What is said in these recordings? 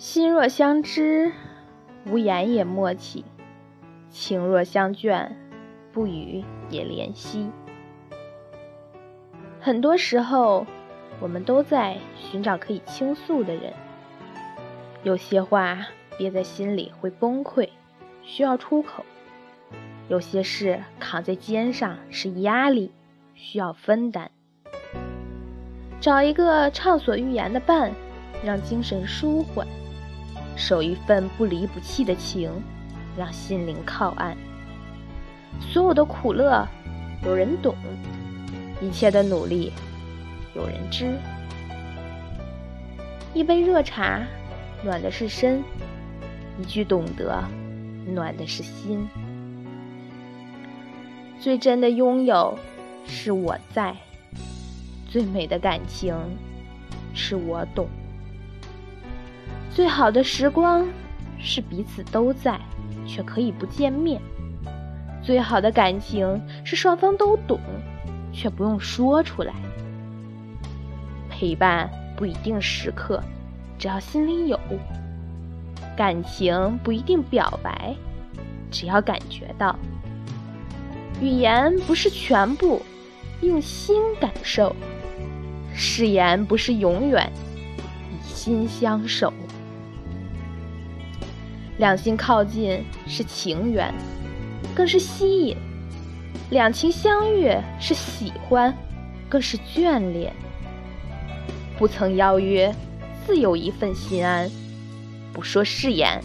心若相知，无言也默契；情若相眷，不语也怜惜。很多时候，我们都在寻找可以倾诉的人。有些话憋在心里会崩溃，需要出口；有些事扛在肩上是压力，需要分担。找一个畅所欲言的伴，让精神舒缓。守一份不离不弃的情，让心灵靠岸。所有的苦乐，有人懂；一切的努力，有人知。一杯热茶，暖的是身；一句懂得，暖的是心。最真的拥有，是我在；最美的感情，是我懂。最好的时光是彼此都在，却可以不见面；最好的感情是双方都懂，却不用说出来。陪伴不一定时刻，只要心里有；感情不一定表白，只要感觉到。语言不是全部，用心感受；誓言不是永远，以心相守。两心靠近是情缘，更是吸引；两情相悦是喜欢，更是眷恋。不曾邀约，自有一份心安；不说誓言，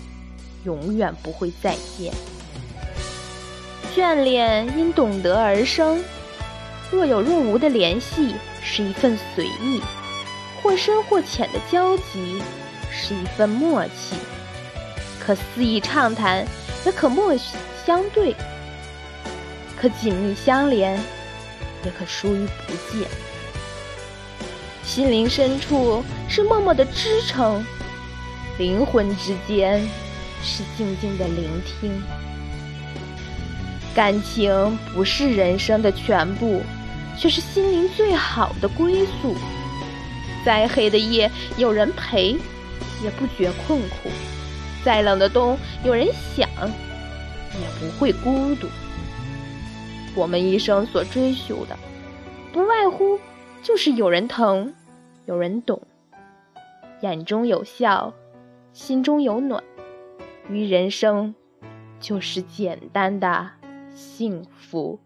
永远不会再见。眷恋因懂得而生，若有若无的联系是一份随意，或深或浅的交集是一份默契。可肆意畅谈，也可默相对；可紧密相连，也可疏于不见。心灵深处是默默的支撑，灵魂之间是静静的聆听。感情不是人生的全部，却是心灵最好的归宿。再黑的夜，有人陪，也不觉困苦。再冷的冬，有人想，也不会孤独。我们一生所追求的，不外乎就是有人疼，有人懂，眼中有笑，心中有暖，于人生，就是简单的幸福。